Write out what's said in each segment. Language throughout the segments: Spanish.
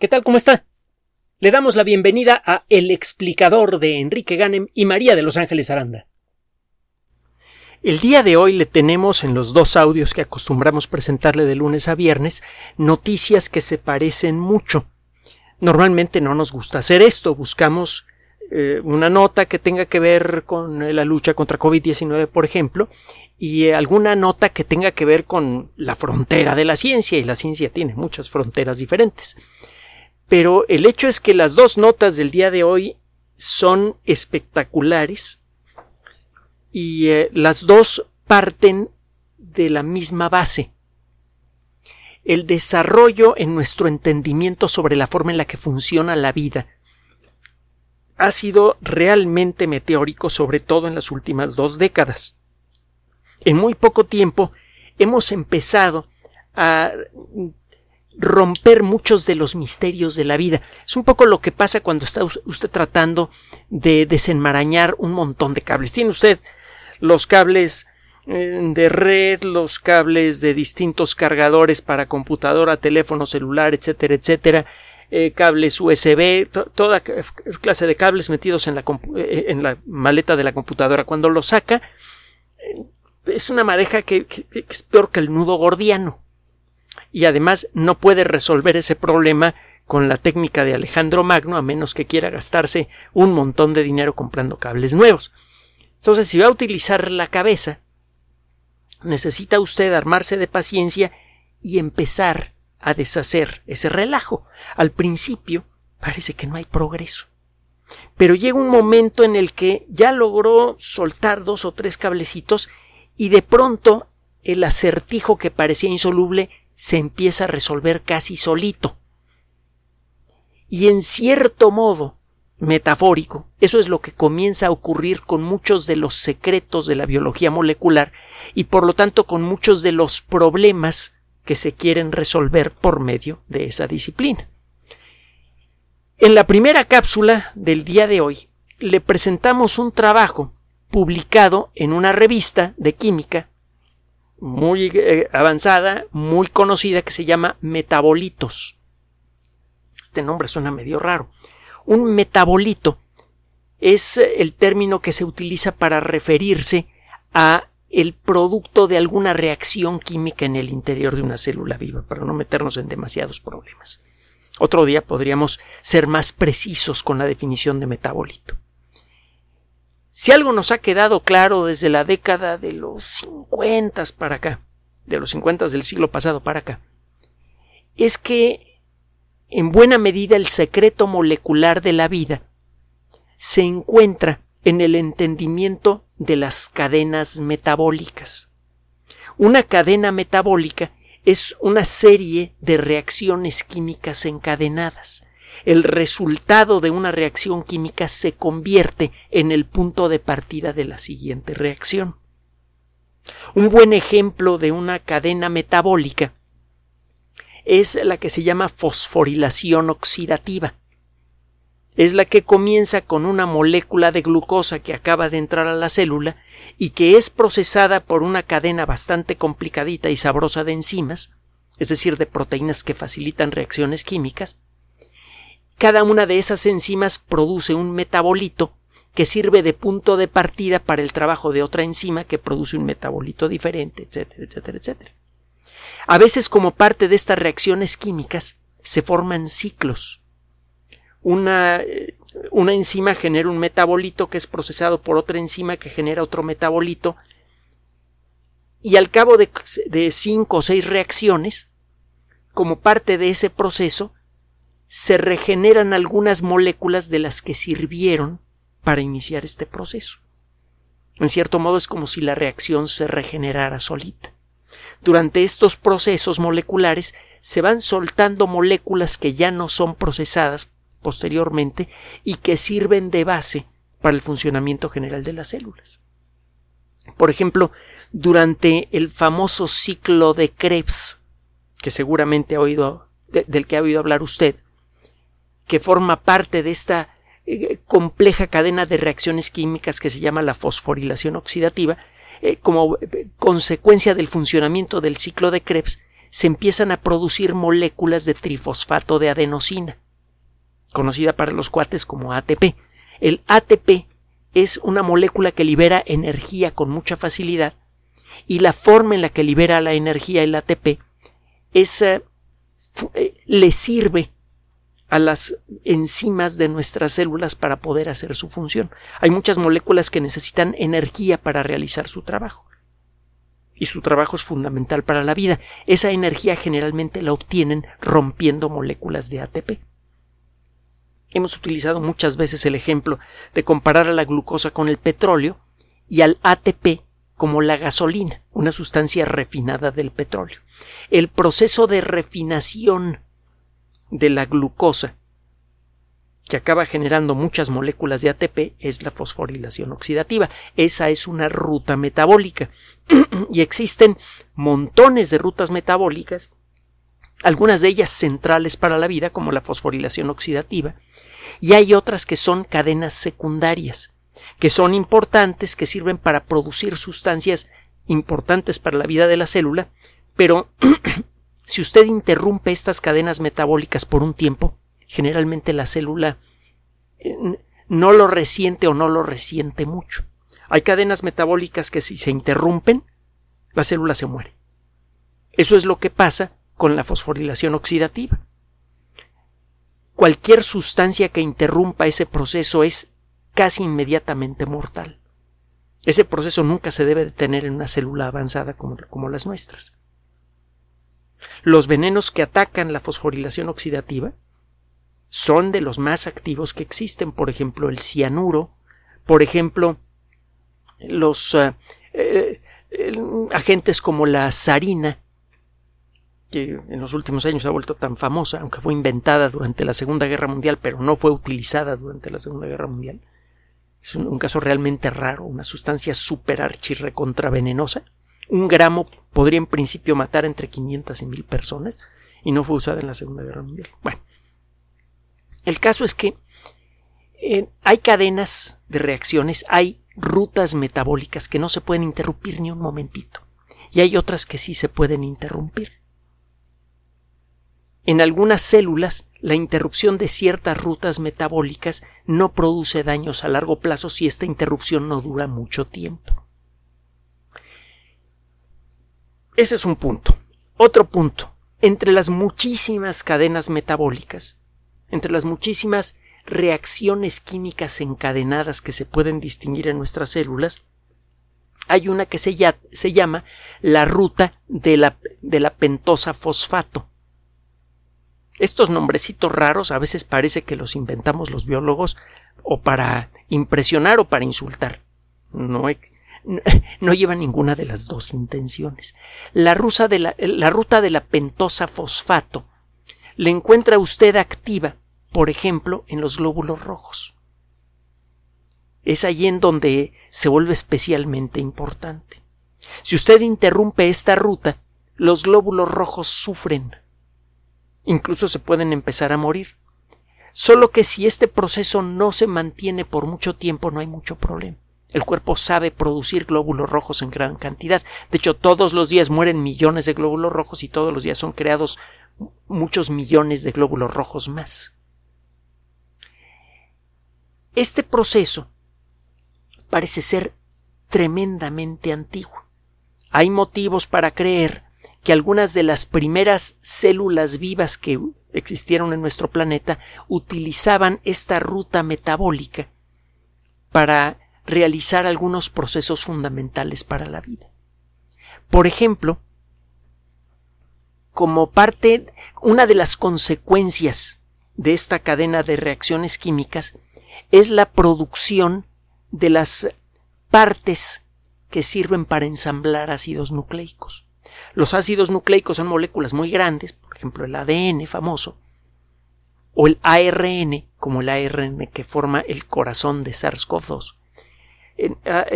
¿Qué tal? ¿Cómo está? Le damos la bienvenida a El explicador de Enrique Ganem y María de Los Ángeles Aranda. El día de hoy le tenemos en los dos audios que acostumbramos presentarle de lunes a viernes noticias que se parecen mucho. Normalmente no nos gusta hacer esto, buscamos eh, una nota que tenga que ver con la lucha contra COVID-19, por ejemplo, y alguna nota que tenga que ver con la frontera de la ciencia, y la ciencia tiene muchas fronteras diferentes. Pero el hecho es que las dos notas del día de hoy son espectaculares y eh, las dos parten de la misma base. El desarrollo en nuestro entendimiento sobre la forma en la que funciona la vida ha sido realmente meteórico, sobre todo en las últimas dos décadas. En muy poco tiempo hemos empezado a romper muchos de los misterios de la vida. Es un poco lo que pasa cuando está usted tratando de desenmarañar un montón de cables. Tiene usted los cables eh, de red, los cables de distintos cargadores para computadora, teléfono celular, etcétera, etcétera, eh, cables USB, toda clase de cables metidos en la, eh, en la maleta de la computadora. Cuando lo saca, es una madeja que es peor que el nudo gordiano y además no puede resolver ese problema con la técnica de Alejandro Magno a menos que quiera gastarse un montón de dinero comprando cables nuevos. Entonces, si va a utilizar la cabeza, necesita usted armarse de paciencia y empezar a deshacer ese relajo. Al principio parece que no hay progreso. Pero llega un momento en el que ya logró soltar dos o tres cablecitos y de pronto el acertijo que parecía insoluble se empieza a resolver casi solito. Y en cierto modo, metafórico, eso es lo que comienza a ocurrir con muchos de los secretos de la biología molecular y por lo tanto con muchos de los problemas que se quieren resolver por medio de esa disciplina. En la primera cápsula del día de hoy le presentamos un trabajo publicado en una revista de química muy eh, avanzada, muy conocida, que se llama metabolitos. Este nombre suena medio raro. Un metabolito es eh, el término que se utiliza para referirse a el producto de alguna reacción química en el interior de una célula viva, para no meternos en demasiados problemas. Otro día podríamos ser más precisos con la definición de metabolito. Si algo nos ha quedado claro desde la década de los 50 para acá, de los 50 del siglo pasado para acá, es que en buena medida el secreto molecular de la vida se encuentra en el entendimiento de las cadenas metabólicas. Una cadena metabólica es una serie de reacciones químicas encadenadas el resultado de una reacción química se convierte en el punto de partida de la siguiente reacción. Un buen ejemplo de una cadena metabólica es la que se llama fosforilación oxidativa. Es la que comienza con una molécula de glucosa que acaba de entrar a la célula y que es procesada por una cadena bastante complicadita y sabrosa de enzimas, es decir, de proteínas que facilitan reacciones químicas, cada una de esas enzimas produce un metabolito que sirve de punto de partida para el trabajo de otra enzima que produce un metabolito diferente, etcétera, etcétera, etcétera. A veces, como parte de estas reacciones químicas, se forman ciclos. Una, eh, una enzima genera un metabolito que es procesado por otra enzima que genera otro metabolito y al cabo de, de cinco o seis reacciones, como parte de ese proceso, se regeneran algunas moléculas de las que sirvieron para iniciar este proceso. En cierto modo es como si la reacción se regenerara solita. Durante estos procesos moleculares se van soltando moléculas que ya no son procesadas posteriormente y que sirven de base para el funcionamiento general de las células. Por ejemplo, durante el famoso ciclo de Krebs, que seguramente ha oído, del que ha oído hablar usted, que forma parte de esta eh, compleja cadena de reacciones químicas que se llama la fosforilación oxidativa, eh, como eh, consecuencia del funcionamiento del ciclo de Krebs, se empiezan a producir moléculas de trifosfato de adenosina, conocida para los cuates como ATP. El ATP es una molécula que libera energía con mucha facilidad y la forma en la que libera la energía el ATP es, le sirve a las enzimas de nuestras células para poder hacer su función. Hay muchas moléculas que necesitan energía para realizar su trabajo. Y su trabajo es fundamental para la vida. Esa energía generalmente la obtienen rompiendo moléculas de ATP. Hemos utilizado muchas veces el ejemplo de comparar a la glucosa con el petróleo y al ATP como la gasolina, una sustancia refinada del petróleo. El proceso de refinación de la glucosa que acaba generando muchas moléculas de ATP es la fosforilación oxidativa. Esa es una ruta metabólica. y existen montones de rutas metabólicas, algunas de ellas centrales para la vida, como la fosforilación oxidativa, y hay otras que son cadenas secundarias, que son importantes, que sirven para producir sustancias importantes para la vida de la célula, pero si usted interrumpe estas cadenas metabólicas por un tiempo, generalmente la célula eh, no lo resiente o no lo resiente mucho. Hay cadenas metabólicas que si se interrumpen, la célula se muere. Eso es lo que pasa con la fosforilación oxidativa. Cualquier sustancia que interrumpa ese proceso es casi inmediatamente mortal. Ese proceso nunca se debe detener en una célula avanzada como, como las nuestras. Los venenos que atacan la fosforilación oxidativa son de los más activos que existen, por ejemplo, el cianuro, por ejemplo, los eh, eh, agentes como la sarina, que en los últimos años se ha vuelto tan famosa, aunque fue inventada durante la Segunda Guerra Mundial, pero no fue utilizada durante la Segunda Guerra Mundial. Es un, caso realmente raro, una sustancia super archirrecontravenenosa. Un gramo podría en principio matar entre 500 y 1000 personas y no fue usada en la Segunda Guerra Mundial. Bueno, el caso es que eh, hay cadenas de reacciones, hay rutas metabólicas que no se pueden interrumpir ni un momentito, y hay otras que sí se pueden interrumpir. En algunas células, la interrupción de ciertas rutas metabólicas no produce daños a largo plazo si esta interrupción no dura mucho tiempo. Ese es un punto. Otro punto. Entre las muchísimas cadenas metabólicas, entre las muchísimas reacciones químicas encadenadas que se pueden distinguir en nuestras células, hay una que se, llama la ruta de la, de la pentosa fosfato. Estos nombrecitos raros a veces parece que los inventamos los biólogos o para impresionar o para insultar. No, no lleva ninguna de las dos intenciones. La, de la, la ruta de la pentosa fosfato le encuentra usted activa por ejemplo, en los glóbulos rojos. Es allí en donde se vuelve especialmente importante. Si usted interrumpe esta ruta, los glóbulos rojos sufren. Incluso se pueden empezar a morir. Solo que si este proceso no se mantiene por mucho tiempo no hay mucho problema. El cuerpo sabe producir glóbulos rojos en gran cantidad. De hecho, todos los días mueren millones de glóbulos rojos y todos los días son creados muchos millones de glóbulos rojos más. Este proceso parece ser tremendamente antiguo. Hay motivos para creer que algunas de las primeras células vivas que existieron en nuestro planeta utilizaban esta ruta metabólica para realizar algunos procesos fundamentales para la vida. Por ejemplo, como parte, una de las consecuencias de esta cadena de reacciones químicas es la producción de las partes que sirven para ensamblar ácidos nucleicos. Los ácidos nucleicos son moléculas muy grandes, por ejemplo el ADN famoso, o el ARN, como el ARN que forma el corazón de SARS-CoV-2. Ah,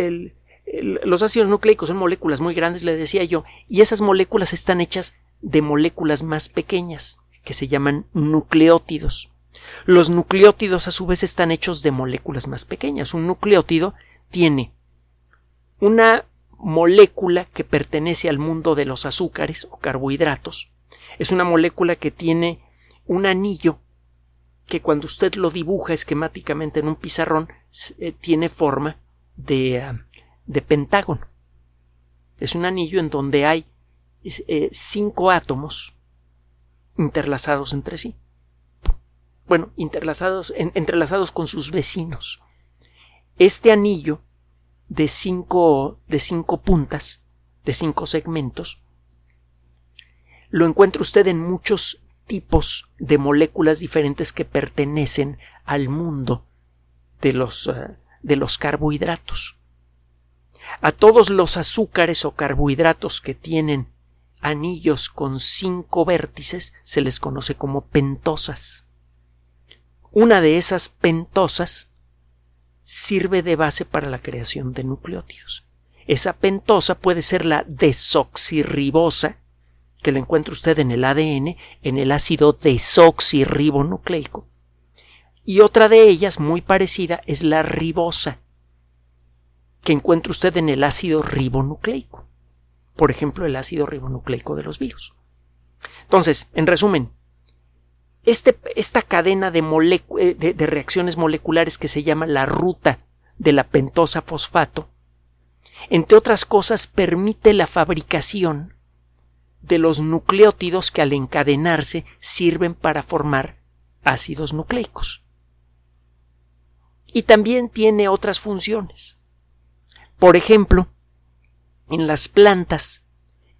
los ácidos nucleicos son moléculas muy grandes, le decía yo, y esas moléculas están hechas de moléculas más pequeñas, que se llaman nucleótidos. Los nucleótidos a su vez están hechos de moléculas más pequeñas. Un nucleótido tiene una molécula que pertenece al mundo de los azúcares o carbohidratos. Es una molécula que tiene un anillo que cuando usted lo dibuja esquemáticamente en un pizarrón eh, tiene forma de, ah, de, pentágono. Es un anillo en donde hay eh, cinco átomos interlazados entre sí. Bueno, interlazados, entrelazados con sus vecinos. Este anillo de cinco, de cinco puntas, de cinco segmentos, lo encuentra usted en muchos tipos de moléculas diferentes que pertenecen al mundo de los, eh, de los carbohidratos. A todos los azúcares o carbohidratos que tienen anillos con cinco vértices se les conoce como pentosas. Una de esas pentosas sirve de base para la creación de nucleótidos. Esa pentosa puede ser la desoxirribosa, que la encuentra usted en el ADN, en el ácido desoxirribonucleico. Y otra de ellas, muy parecida, es la ribosa, que encuentra usted en el ácido ribonucleico. Por ejemplo, el ácido ribonucleico de los virus. Entonces, en resumen, este, esta cadena de, eh, de reacciones moleculares que se llama la ruta de la pentosa fosfato, entre otras cosas, permite la fabricación de los nucleótidos que al encadenarse sirven para formar ácidos nucleicos. Y también tiene otras funciones. Por ejemplo, en las plantas,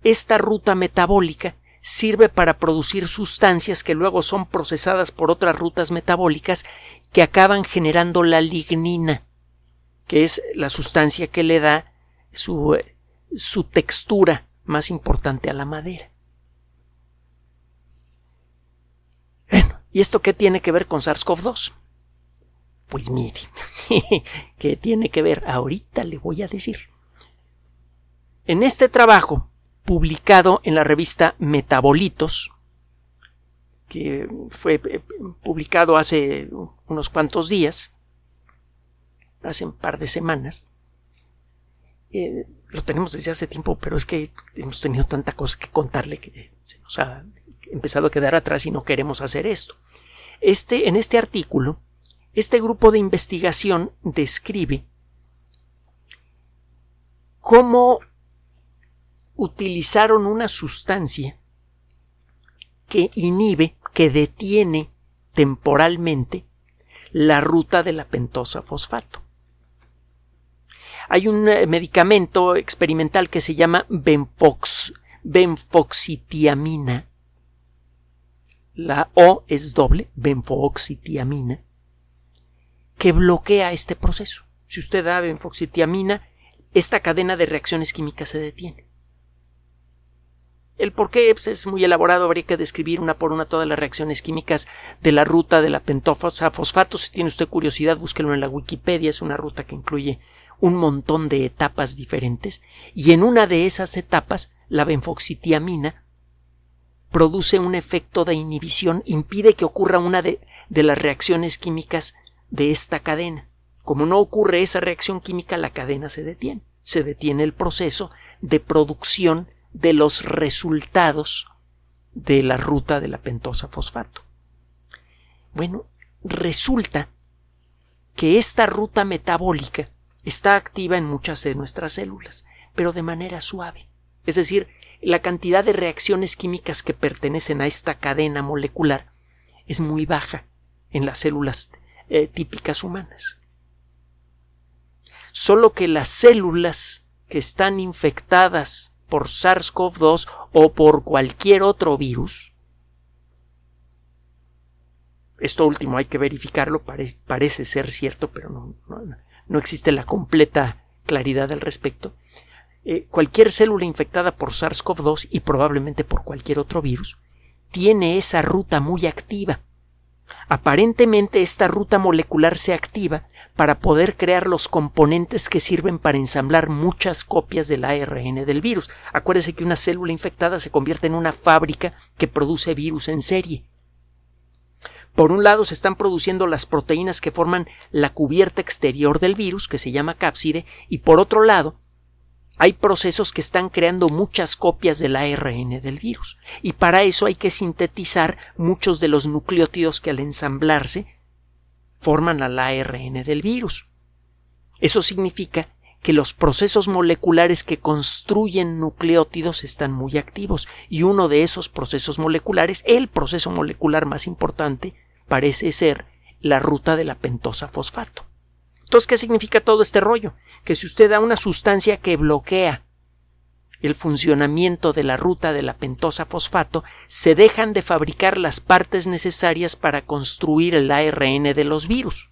esta ruta metabólica sirve para producir sustancias que luego son procesadas por otras rutas metabólicas que acaban generando la lignina, que es la sustancia que le da su, su textura más importante a la madera. Bueno, ¿y esto qué tiene que ver con SARS-CoV-2? Pues mire, ¿qué tiene que ver? Ahorita le voy a decir. En este trabajo, publicado en la revista Metabolitos, que fue eh, publicado hace unos cuantos días, hace un par de semanas, eh, lo tenemos desde hace tiempo, pero es que hemos tenido tanta cosa que contarle que se nos ha empezado a quedar atrás y no queremos hacer esto. Este, en este artículo, este grupo de investigación describe cómo utilizaron una sustancia que inhibe, que detiene temporalmente la ruta de la pentosa fosfato. Hay un eh, medicamento experimental que se llama benfox, benfoxitiamina. La O es doble, benfoxitiamina, que bloquea este proceso. Si usted da benfoxitiamina, esta cadena de reacciones químicas se detiene. El por qué pues, es muy elaborado, habría que describir una por una todas las reacciones químicas de la ruta de la pentosa fosfato. Si tiene usted curiosidad, búsquelo en la Wikipedia, es una ruta que incluye un montón de etapas diferentes y en una de esas etapas la benfoxitiamina produce un efecto de inhibición, impide que ocurra una de las reacciones químicas de esta cadena. Como no ocurre esa reacción química, la cadena se detiene. Se detiene el proceso de producción de los resultados de la ruta de la pentosa fosfato. Bueno, resulta que esta ruta metabólica está activa en muchas de nuestras células, pero de manera suave. Es decir, la cantidad de reacciones químicas que pertenecen a esta cadena molecular es muy baja en las células eh, típicas humanas. Solo que las células que están infectadas por SARS-CoV-2 o por cualquier otro virus, esto último hay que verificarlo, parece ser cierto, pero no, no existe la completa claridad al respecto, eh, cualquier célula infectada por SARS-CoV-2 y probablemente por cualquier otro virus tiene esa ruta muy activa. Aparentemente esta ruta molecular se activa para poder crear los componentes que sirven para ensamblar muchas copias del ARN del virus. Acuérdese que una célula infectada se convierte en una fábrica que produce virus en serie. Por un lado se están produciendo las proteínas que forman la cubierta exterior del virus, que se llama cápside, y por otro lado, hay procesos que están creando muchas copias del ARN del virus y para eso hay que sintetizar muchos de los nucleótidos que al ensamblarse forman al ARN del virus. Eso significa que los procesos moleculares que construyen nucleótidos están muy activos y uno de esos procesos moleculares, el proceso molecular más importante, parece ser la ruta de la pentosa fosfato. Entonces, ¿qué significa todo este rollo? Que si usted da una sustancia que bloquea el funcionamiento de la ruta de la pentosa fosfato, se dejan de fabricar las partes necesarias para construir el ARN de los virus.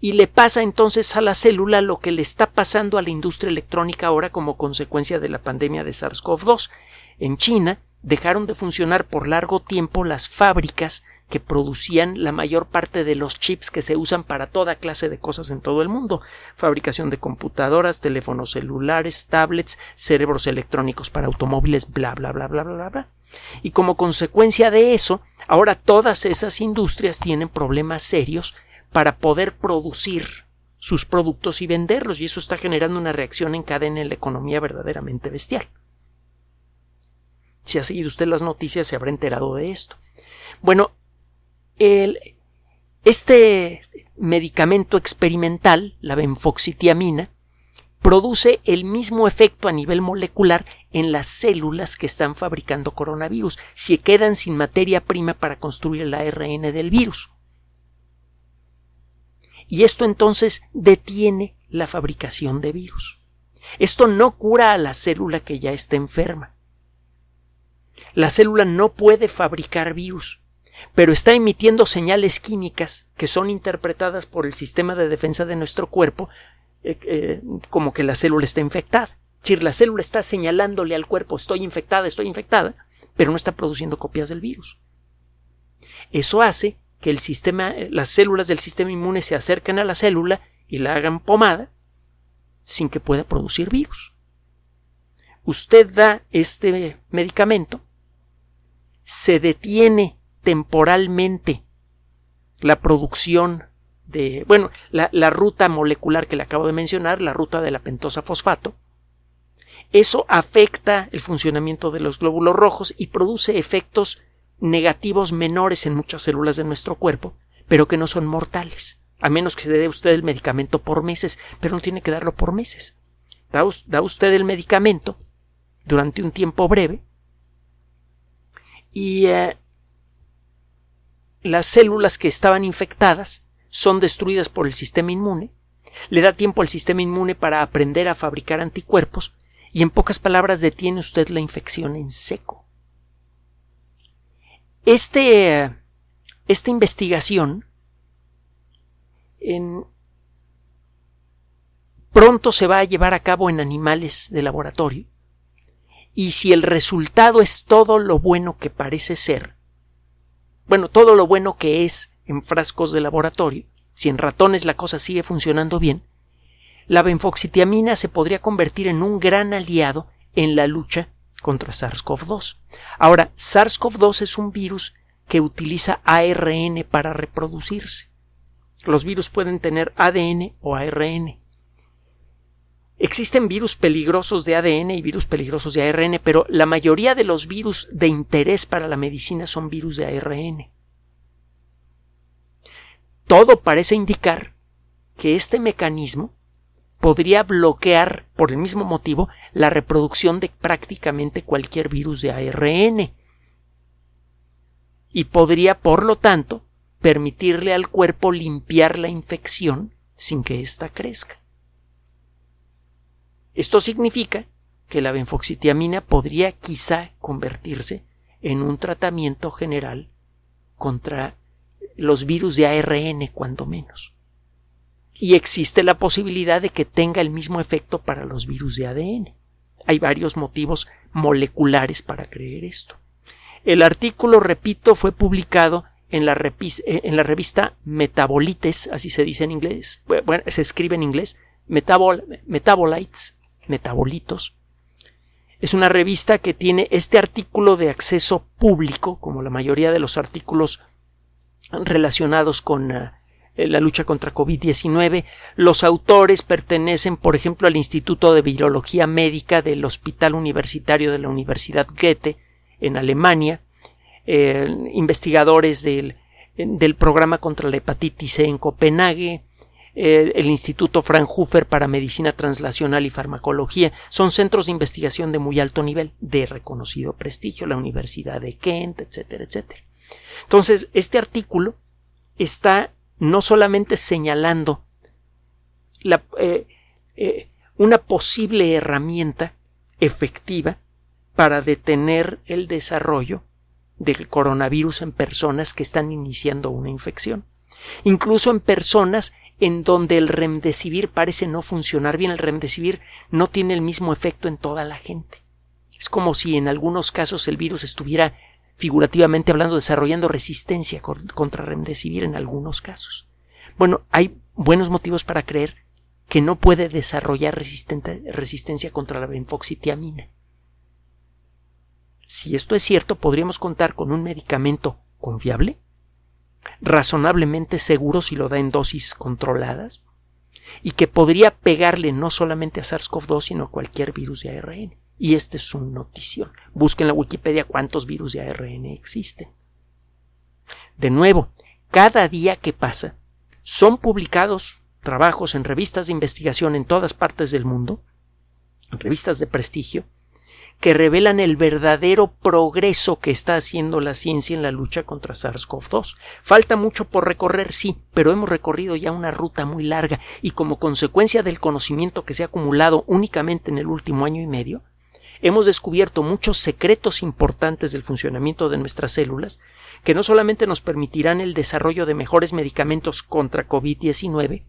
Y le pasa entonces a la célula lo que le está pasando a la industria electrónica ahora como consecuencia de la pandemia de SARS-CoV-2. En China dejaron de funcionar por largo tiempo las fábricas que producían la mayor parte de los chips que se usan para toda clase de cosas en todo el mundo fabricación de computadoras, teléfonos celulares, tablets, cerebros electrónicos para automóviles, bla bla bla bla bla bla. Y como consecuencia de eso, ahora todas esas industrias tienen problemas serios para poder producir sus productos y venderlos, y eso está generando una reacción en cadena en la economía verdaderamente bestial. Si ha seguido usted las noticias, se habrá enterado de esto. Bueno, este medicamento experimental, la benfoxitiamina, produce el mismo efecto a nivel molecular en las células que están fabricando coronavirus, si quedan sin materia prima para construir el ARN del virus. Y esto entonces detiene la fabricación de virus. Esto no cura a la célula que ya está enferma. La célula no puede fabricar virus pero está emitiendo señales químicas que son interpretadas por el sistema de defensa de nuestro cuerpo eh, eh, como que la célula está infectada. Es decir, la célula está señalándole al cuerpo estoy infectada, estoy infectada, pero no está produciendo copias del virus. Eso hace que sistema, las células del sistema inmune se acerquen a la célula y la hagan pomada sin que pueda producir virus. Usted da este medicamento, se detiene temporalmente la producción de, bueno, la, ruta molecular que le acabo de mencionar, la ruta de la pentosa fosfato, eso afecta el funcionamiento de los glóbulos rojos y produce efectos negativos menores en muchas células de nuestro cuerpo, pero que no son mortales, a menos que se dé usted el medicamento por meses, pero no tiene que darlo por meses. Da, da usted el medicamento durante un tiempo breve y eh, las células que estaban infectadas son destruidas por el sistema inmune, le da tiempo al sistema inmune para aprender a fabricar anticuerpos y en pocas palabras detiene usted la infección en seco. Este, esta investigación en, pronto se va a llevar a cabo en animales de laboratorio y si el resultado es todo lo bueno que parece ser, bueno, todo lo bueno que es en frascos de laboratorio, si en ratones la cosa sigue funcionando bien, la benfoxitiamina se podría convertir en un gran aliado en la lucha contra SARS-CoV-2. Ahora, SARS-CoV-2 es un virus que utiliza ARN para reproducirse. Los virus pueden tener ADN o ARN. Existen virus peligrosos de ADN y virus peligrosos de ARN, pero la mayoría de los virus de interés para la medicina son virus de ARN. Todo parece indicar que este mecanismo podría bloquear, por el mismo motivo, la reproducción de prácticamente cualquier virus de ARN. Y podría, por lo tanto, permitirle al cuerpo limpiar la infección sin que ésta crezca. Esto significa que la benfoxitiamina podría quizá convertirse en un tratamiento general contra los virus de ARN, cuando menos. Y existe la posibilidad de que tenga el mismo efecto para los virus de ADN. Hay varios motivos moleculares para creer esto. El artículo, repito, fue publicado en la, eh, en la revista Metabolites, así se dice en inglés, bueno, se escribe en inglés, Metabolites, metabolitos. Es una revista que tiene este artículo de acceso público, como la mayoría de los artículos relacionados con, eh, la lucha contra COVID-19. Los autores pertenecen, por ejemplo, al Instituto de Virología Médica del Hospital Universitario de la Universidad Goethe en Alemania, eh, investigadores del, del, programa contra la hepatitis C en Copenhague, el Instituto Fraunhofer para Medicina Translacional y Farmacología, son centros de investigación de muy alto nivel, de reconocido prestigio, la Universidad de Kent, etcétera, etcétera. Entonces, este artículo está no solamente señalando la, eh, eh, una posible herramienta efectiva para detener el desarrollo del coronavirus en personas que están iniciando una infección. Incluso en personas en donde el remdesivir parece no funcionar bien, el remdesivir no tiene el mismo efecto en toda la gente. Es como si en algunos casos el virus estuviera figurativamente hablando, desarrollando resistencia contra remdesivir en algunos casos. Bueno, hay buenos motivos para creer que no puede desarrollar resistencia contra la benfoxitiamina. Si esto es cierto, podríamos contar con un medicamento confiable, razonablemente seguro si lo da en dosis controladas, y que podría pegarle no solamente a SARS-CoV-2, sino a cualquier virus de ARN. Y esta es su notición. Busquen en la Wikipedia cuántos virus de ARN existen. De nuevo, cada día que pasa, son publicados trabajos en revistas de investigación en todas partes del mundo, en revistas de prestigio, que revelan el verdadero progreso que está haciendo la ciencia en la lucha contra SARS-CoV-2. Falta mucho por recorrer, sí, pero hemos recorrido ya una ruta muy larga y como consecuencia del conocimiento que se ha acumulado únicamente en el último año y medio, hemos descubierto muchos secretos importantes del funcionamiento de nuestras células que no solamente nos permitirán el desarrollo de mejores medicamentos contra COVID-19,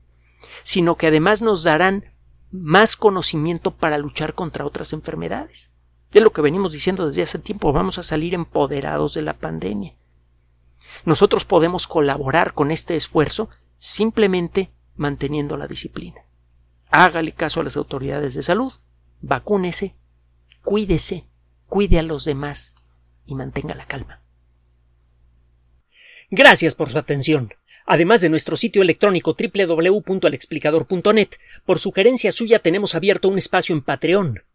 sino que además nos darán más conocimiento para luchar contra otras enfermedades. De lo que venimos diciendo desde hace tiempo, vamos a salir empoderados de la pandemia. Nosotros podemos colaborar con este esfuerzo simplemente manteniendo la disciplina. Hágale caso a las autoridades de salud, vacúnese cuídese, cuide a los demás y mantenga la calma. Gracias por su atención. Además de nuestro sitio electrónico www.alexplicador.net, por sugerencia suya tenemos abierto un espacio en Patreon,